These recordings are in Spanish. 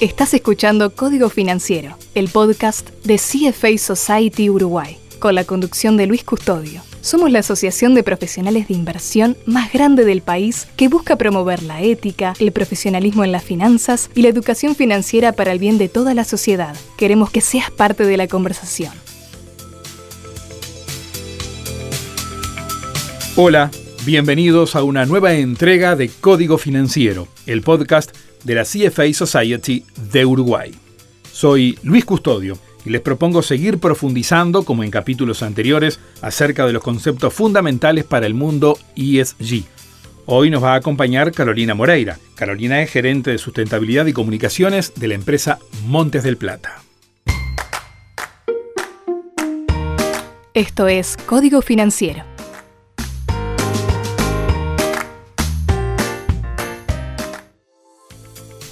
Estás escuchando Código Financiero, el podcast de CFA Society Uruguay, con la conducción de Luis Custodio. Somos la asociación de profesionales de inversión más grande del país que busca promover la ética, el profesionalismo en las finanzas y la educación financiera para el bien de toda la sociedad. Queremos que seas parte de la conversación. Hola, bienvenidos a una nueva entrega de Código Financiero, el podcast de la CFA Society de Uruguay. Soy Luis Custodio y les propongo seguir profundizando, como en capítulos anteriores, acerca de los conceptos fundamentales para el mundo ESG. Hoy nos va a acompañar Carolina Moreira. Carolina es gerente de sustentabilidad y comunicaciones de la empresa Montes del Plata. Esto es Código Financiero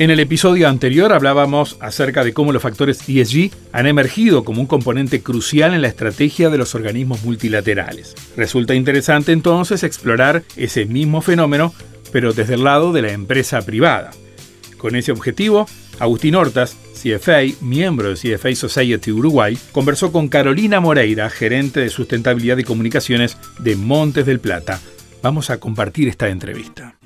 En el episodio anterior hablábamos acerca de cómo los factores ESG han emergido como un componente crucial en la estrategia de los organismos multilaterales. Resulta interesante entonces explorar ese mismo fenómeno, pero desde el lado de la empresa privada. Con ese objetivo, Agustín Hortas, CFA, miembro de CFA Society Uruguay, conversó con Carolina Moreira, gerente de sustentabilidad y comunicaciones de Montes del Plata. Vamos a compartir esta entrevista.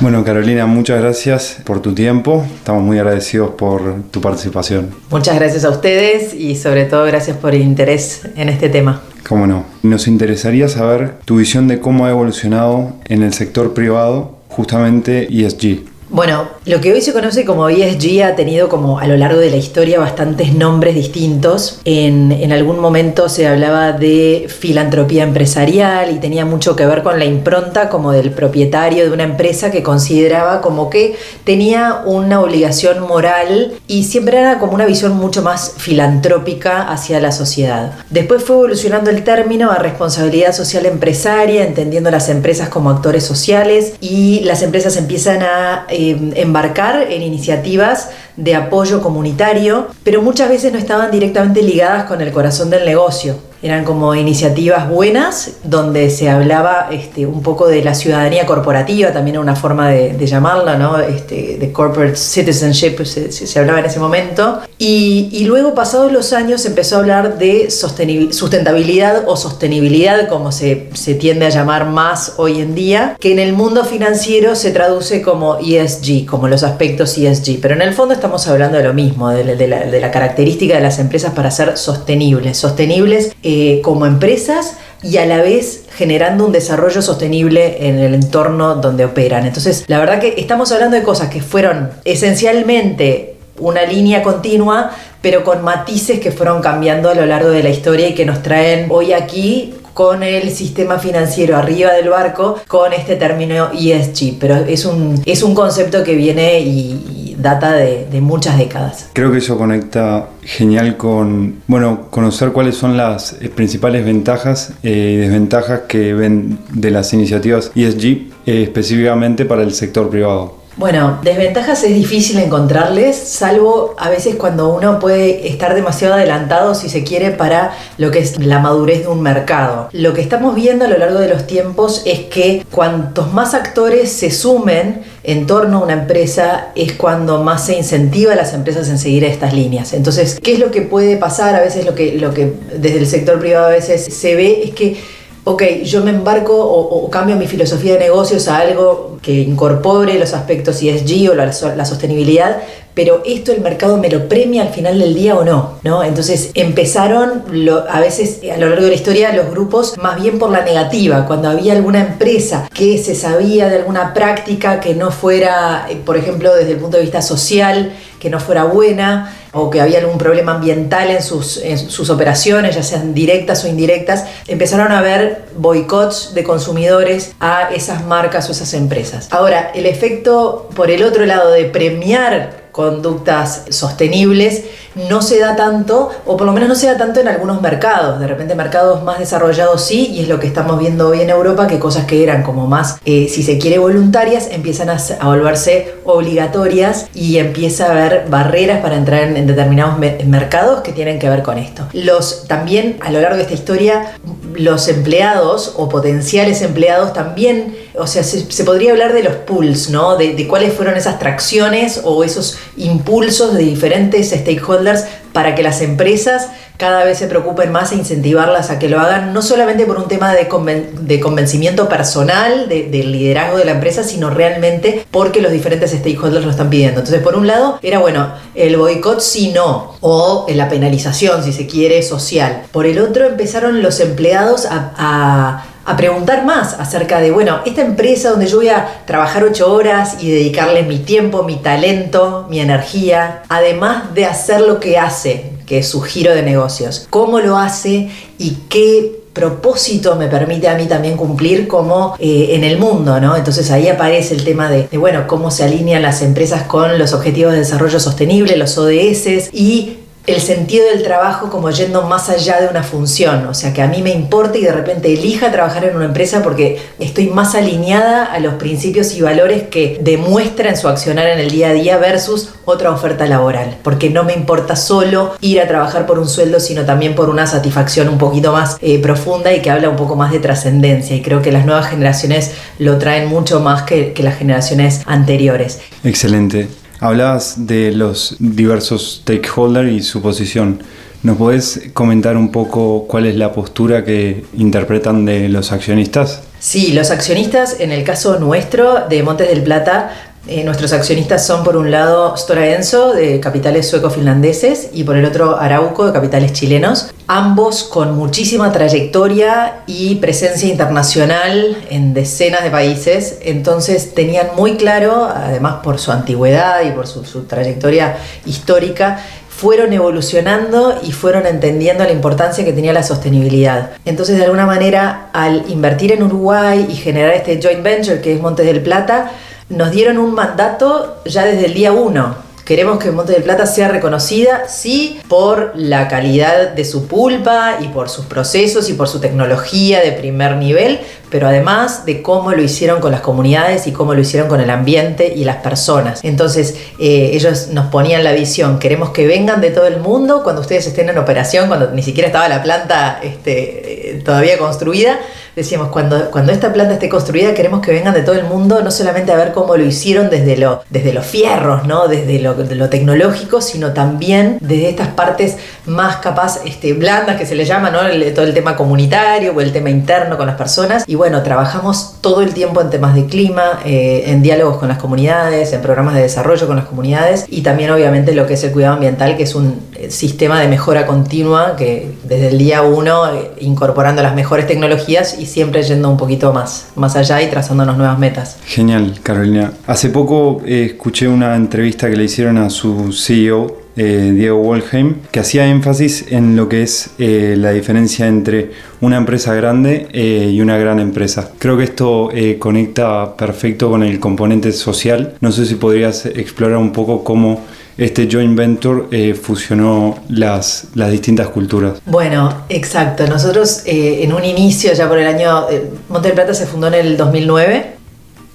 Bueno, Carolina, muchas gracias por tu tiempo. Estamos muy agradecidos por tu participación. Muchas gracias a ustedes y sobre todo gracias por el interés en este tema. Cómo no. Nos interesaría saber tu visión de cómo ha evolucionado en el sector privado justamente ESG. Bueno, lo que hoy se conoce como ESG ha tenido como a lo largo de la historia bastantes nombres distintos. En, en, algún momento se hablaba de filantropía empresarial y tenía mucho que ver con la impronta como del propietario de una empresa que consideraba como que tenía una obligación moral y siempre era como una visión mucho más filantrópica hacia la sociedad. Después fue evolucionando el término a responsabilidad social empresaria, entendiendo las empresas como actores sociales y las empresas empiezan a eh, embarcar en iniciativas de apoyo comunitario, pero muchas veces no estaban directamente ligadas con el corazón del negocio. Eran como iniciativas buenas donde se hablaba este, un poco de la ciudadanía corporativa, también una forma de, llamarla, ¿no? Este, de corporate citizenship se, se, hablaba en ese momento. Y, y, luego, pasados los años, empezó a hablar de sustentabilidad o sostenibilidad, como se, se tiende a llamar más hoy en día, que en el mundo financiero se traduce como ESG, como los aspectos ESG. Pero en el fondo estamos hablando de lo mismo, de, de, la, de la característica de las empresas para ser sostenibles. Sostenibles eh, como empresas y a la vez generando un desarrollo sostenible en el entorno donde operan. Entonces, la verdad que estamos hablando de cosas que fueron esencialmente una línea continua, pero con matices que fueron cambiando a lo largo de la historia y que nos traen hoy aquí con el sistema financiero arriba del barco con este término ESG, pero es un, es un concepto que viene y, data de, muchas décadas. Creo que eso conecta genial con, bueno, conocer cuáles son las eh, principales ventajas eh, y desventajas que ven de las iniciativas ESG eh, específicamente para el sector privado. Bueno, desventajas es difícil encontrarles, salvo a veces cuando uno puede estar demasiado adelantado, si se quiere, para lo que es la madurez de un mercado. Lo que estamos viendo a lo largo de los tiempos es que cuantos más actores se sumen en torno a una empresa, es cuando más se incentiva a las empresas en seguir estas líneas. Entonces, ¿qué es lo que puede pasar? A veces lo que, lo que desde el sector privado a veces se ve es que ok, yo me embarco o, cambio mi filosofía de negocios a algo que incorpore los aspectos ESG o la, la, sostenibilidad, pero esto el mercado me lo premia al final del día o no, ¿no? Entonces empezaron a veces a lo largo de la historia los grupos más bien por la negativa, cuando había alguna empresa que se sabía de alguna práctica que no fuera, eh, por ejemplo, desde el punto de vista social, que no fuera buena o que había algún problema ambiental en sus, en sus operaciones, ya sean directas o indirectas, empezaron a haber boicots de consumidores a esas marcas o esas empresas. Ahora, el efecto por el otro lado de premiar conductas sostenibles no se da tanto, o por lo menos no se da tanto en algunos mercados. De repente mercados más desarrollados sí, y es lo que estamos viendo hoy en Europa, que cosas que eran como más, eh, si se quiere, voluntarias, empiezan a, volverse obligatorias y empieza a haber barreras para entrar en, determinados mercados que tienen que ver con esto. Los, también a lo largo de esta historia, los empleados o potenciales empleados también, o sea, se, podría hablar de los pools, ¿no? De, de cuáles fueron esas tracciones o esos impulsos de diferentes stakeholders para que las empresas cada vez se preocupen más e incentivarlas a que lo hagan, no solamente por un tema de, convencimiento personal, del liderazgo de la empresa, sino realmente porque los diferentes stakeholders lo están pidiendo. Entonces, por un lado, era bueno, el boicot sí no, o la penalización, si se quiere, social. Por el otro, empezaron los empleados a preguntar más acerca de, bueno, esta empresa donde yo voy a trabajar ocho horas y dedicarle mi tiempo, mi talento, mi energía, además de hacer lo que hace, que es su giro de negocios, cómo lo hace y qué propósito me permite a mí también cumplir como eh, en el mundo, ¿no? Entonces ahí aparece el tema de, de, bueno, cómo se alinean las empresas con los objetivos de desarrollo sostenible, los ODS, y el sentido del trabajo como yendo más allá de una función, o sea, que a mí me importe y de repente elija trabajar en una empresa porque estoy más alineada a los principios y valores que demuestra en su accionar en el día a día versus otra oferta laboral, porque no me importa solo ir a trabajar por un sueldo, sino también por una satisfacción un poquito más eh, profunda y que habla un poco más de trascendencia, y creo que las nuevas generaciones lo traen mucho más que, que las generaciones anteriores. Excelente. Hablabas de los diversos stakeholders y su posición. ¿Nos podés comentar un poco cuál es la postura que interpretan de los accionistas? Sí, los accionistas, en el caso nuestro de Montes del Plata, eh, nuestros accionistas son por un lado Stora Enso de capitales sueco-finlandeses y por el otro Arauco de capitales chilenos, ambos con muchísima trayectoria y presencia internacional en decenas de países, entonces tenían muy claro, además por su antigüedad y por su, su trayectoria histórica, fueron evolucionando y fueron entendiendo la importancia que tenía la sostenibilidad. Entonces, de alguna manera, al invertir en Uruguay y generar este joint venture que es Montes del Plata, nos dieron un mandato ya desde el día 1. Queremos que Monte del Plata sea reconocida, sí, por la calidad de su pulpa y por sus procesos y por su tecnología de primer nivel, pero además de cómo lo hicieron con las comunidades y cómo lo hicieron con el ambiente y las personas. Entonces eh, ellos nos ponían la visión, queremos que vengan de todo el mundo cuando ustedes estén en operación, cuando ni siquiera estaba la planta este, eh, todavía construida, decíamos, cuando, cuando esta planta esté construida queremos que vengan de todo el mundo, no solamente a ver cómo lo hicieron desde, lo, desde los fierros, ¿no? desde lo, tecnológico, sino también desde estas partes más capaz este, blandas que se le llama, ¿no? todo el tema comunitario o el tema interno con las personas. Y bueno, trabajamos todo el tiempo en temas de clima, eh, en diálogos con las comunidades, en programas de desarrollo con las comunidades y también obviamente lo que es el cuidado ambiental, que es un eh, sistema de mejora continua que desde el día uno eh, incorporando las mejores tecnologías siempre yendo un poquito más, más allá y trazándonos nuevas metas. Genial, Carolina. Hace poco eh, escuché una entrevista que le hicieron a su CEO, eh, Diego Wolheim, que hacía énfasis en lo que es eh, la diferencia entre una empresa grande y una gran empresa. Creo que esto conecta perfecto con el componente social. No sé si podrías explorar un poco cómo este joint venture eh, fusionó las, distintas culturas. Bueno, exacto. Nosotros eh, en un inicio, ya por el año, eh, Monte del Plata se fundó en el 2009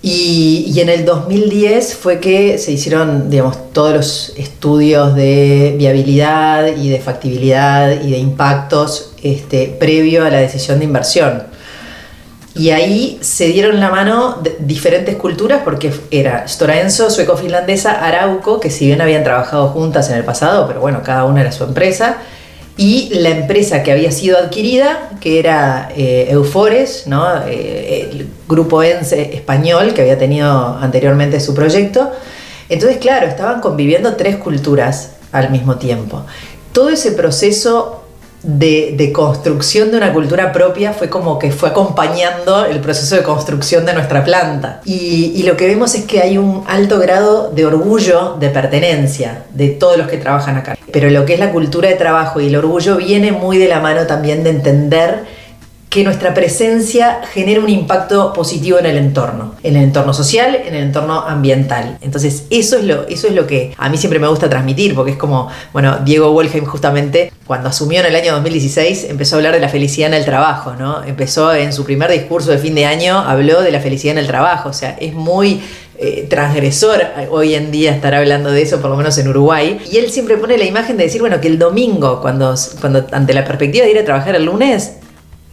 y, y, en el 2010 fue que se hicieron, digamos, todos los estudios de viabilidad y de factibilidad y de impactos este, previo a la decisión de inversión. Y ahí se dieron la mano diferentes culturas porque era Stora Enso, sueco-finlandesa, Arauco, que si bien habían trabajado juntas en el pasado, pero bueno, cada una era su empresa, y la empresa que había sido adquirida, que era eh, Eufores, ¿no? Eh, el grupo ENSE español que había tenido anteriormente su proyecto. Entonces, claro, estaban conviviendo tres culturas al mismo tiempo. Todo ese proceso de, construcción de una cultura propia fue como que fue acompañando el proceso de construcción de nuestra planta. Y, lo que vemos es que hay un alto grado de orgullo, de pertenencia de todos los que trabajan acá. Pero lo que es la cultura de trabajo y el orgullo viene muy de la mano también de entender que nuestra presencia genere un impacto positivo en el entorno, en el entorno social, en el entorno ambiental. Entonces, eso es lo, eso es lo que a mí siempre me gusta transmitir, porque es como, bueno, Diego Wolheim justamente, cuando asumió en el año 2016, empezó a hablar de la felicidad en el trabajo, ¿no? Empezó en su primer discurso de fin de año, habló de la felicidad en el trabajo, o sea, es muy eh, transgresor hoy en día estar hablando de eso, por lo menos en Uruguay. Y él siempre pone la imagen de decir, bueno, que el domingo, cuando, cuando ante la perspectiva de ir a trabajar el lunes,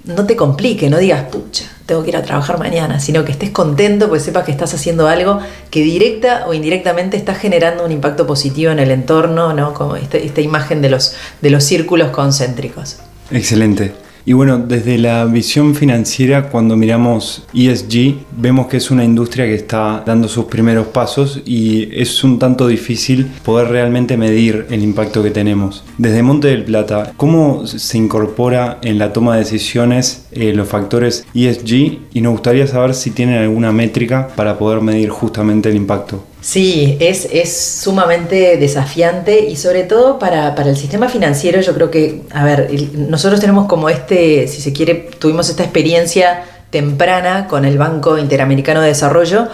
no te complique, no digas, pucha, tengo que ir a trabajar mañana, sino que estés contento porque sepas que estás haciendo algo que directa o indirectamente está generando un impacto positivo en el entorno, ¿no? Como este, esta imagen de los, de los círculos concéntricos. Excelente. Y bueno, desde la visión financiera, cuando miramos ESG, vemos que es una industria que está dando sus primeros pasos y es un tanto difícil poder realmente medir el impacto que tenemos. Desde Monte del Plata, ¿cómo se incorpora en la toma de decisiones eh, los factores ESG? Y nos gustaría saber si tienen alguna métrica para poder medir justamente el impacto. Sí, es, es sumamente desafiante y sobre todo para, para, el sistema financiero yo creo que, a ver, nosotros tenemos como este, si se quiere, tuvimos esta experiencia temprana con el Banco Interamericano de Desarrollo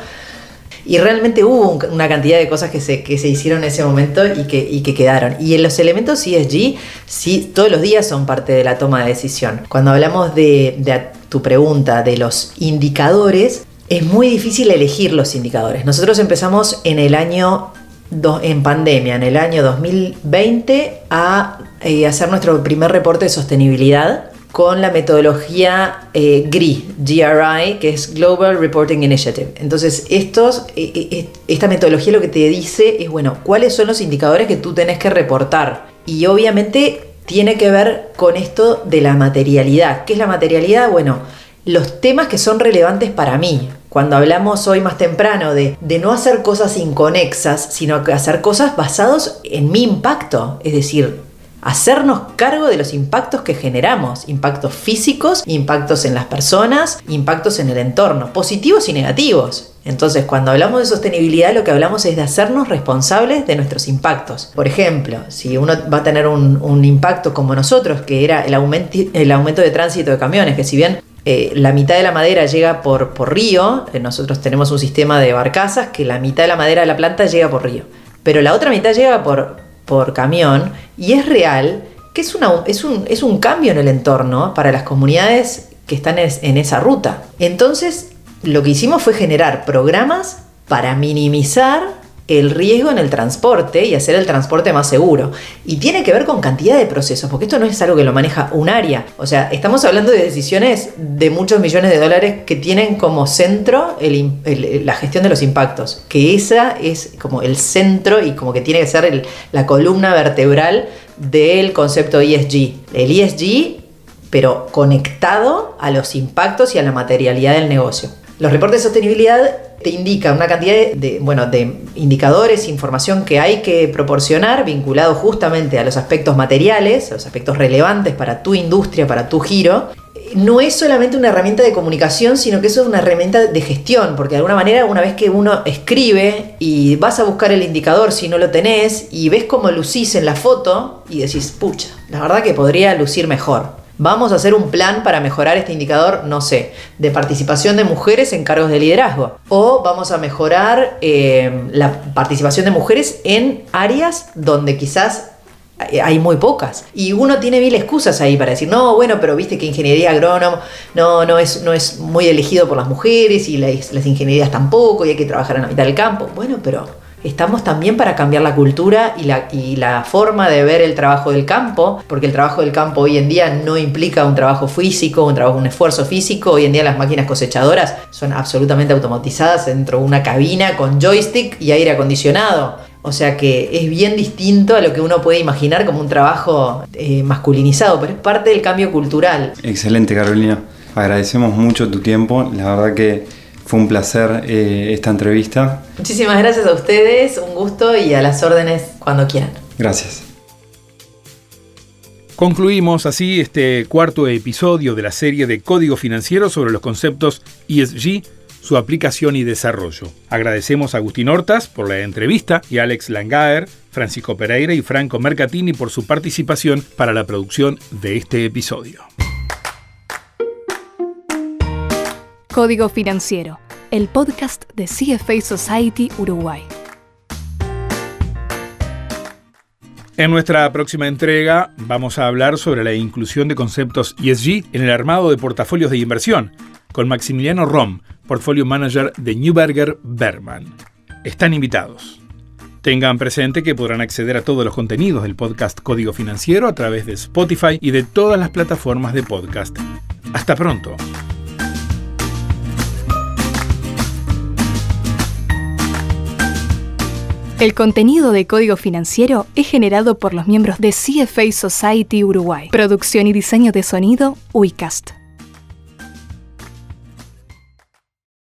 y realmente hubo una cantidad de cosas que se, que se hicieron en ese momento y que, y que quedaron. Y en los elementos ESG, sí, todos los días son parte de la toma de decisión. Cuando hablamos de, de tu pregunta de los indicadores, es muy difícil elegir los indicadores. Nosotros empezamos en el año en pandemia, en el año 2020, a eh, hacer nuestro primer reporte de sostenibilidad con la metodología eh, GRI, GRI, que es Global Reporting Initiative. Entonces, eh, esta metodología lo que te dice es, bueno, cuáles son los indicadores que tú tenés que reportar. Y obviamente tiene que ver con esto de la materialidad. ¿Qué es la materialidad? Bueno, los temas que son relevantes para mí. Cuando hablamos hoy más temprano de, no hacer cosas inconexas, sino hacer cosas basadas en mi impacto, es decir, hacernos cargo de los impactos que generamos, impactos físicos, impactos en las personas, impactos en el entorno, positivos y negativos. Entonces, cuando hablamos de sostenibilidad, lo que hablamos es de hacernos responsables de nuestros impactos. Por ejemplo, si uno va a tener un, impacto como nosotros, que era el aumento de tránsito de camiones, que si bien eh, la mitad de la madera llega por, por río, eh, nosotros tenemos un sistema de barcazas que la mitad de la madera de la planta llega por río, pero la otra mitad llega por, por camión y es real que es, una, es, un, es un cambio en el entorno para las comunidades que están en esa ruta. Entonces, lo que hicimos fue generar programas para minimizar el riesgo en el transporte y hacer el transporte más seguro. Y tiene que ver con cantidad de procesos, porque esto no es algo que lo maneja un área. O sea, estamos hablando de decisiones de muchos millones de dólares que tienen como centro la gestión de los impactos, que esa es como el centro y como que tiene que ser la columna vertebral del concepto ESG. El ESG, pero conectado a los impactos y a la materialidad del negocio. Los reportes de sostenibilidad te indican una cantidad de, bueno, de indicadores, información que hay que proporcionar vinculado justamente a los aspectos materiales, a los aspectos relevantes para tu industria, para tu giro. No es solamente una herramienta de comunicación, sino que eso es una herramienta de gestión, porque de alguna manera una vez que uno escribe y vas a buscar el indicador si no lo tenés y ves cómo lucís en la foto y decís, pucha, la verdad que podría lucir mejor. Vamos a hacer un plan para mejorar este indicador, no sé, de participación de mujeres en cargos de liderazgo. O vamos a mejorar eh, la participación de mujeres en áreas donde quizás hay muy pocas. Y uno tiene mil excusas ahí para decir, no, bueno, pero viste que ingeniería agrónoma no, no, es, no es muy elegido por las mujeres y las, las ingenierías tampoco y hay que trabajar en la mitad del campo. Bueno, pero estamos también para cambiar la cultura y la, forma de ver el trabajo del campo, porque el trabajo del campo hoy en día no implica un trabajo físico, un trabajo, un esfuerzo físico. Hoy en día las máquinas cosechadoras son absolutamente automatizadas dentro de una cabina con joystick y aire acondicionado. O sea que es bien distinto a lo que uno puede imaginar como un trabajo eh, masculinizado, pero es parte del cambio cultural. Excelente, Carolina. Agradecemos mucho tu tiempo. La verdad que fue un placer eh, esta entrevista. Muchísimas gracias a ustedes, un gusto y a las órdenes cuando quieran. Gracias. Concluimos así este cuarto episodio de la serie de Código Financiero sobre los conceptos ESG, su aplicación y desarrollo. Agradecemos a Agustín Hortas por la entrevista y a Alex Langaer, Francisco Pereira y Franco Mercatini por su participación para la producción de este episodio. Código Financiero, el podcast de CFA Society Uruguay. En nuestra próxima entrega vamos a hablar sobre la inclusión de conceptos ESG en el armado de portafolios de inversión con Maximiliano Rom, portfolio manager de Newberger Berman. Están invitados. Tengan presente que podrán acceder a todos los contenidos del podcast Código Financiero a través de Spotify y de todas las plataformas de podcast. Hasta pronto. El contenido de Código Financiero es generado por los miembros de CFA Society Uruguay. Producción y diseño de sonido, UICAST.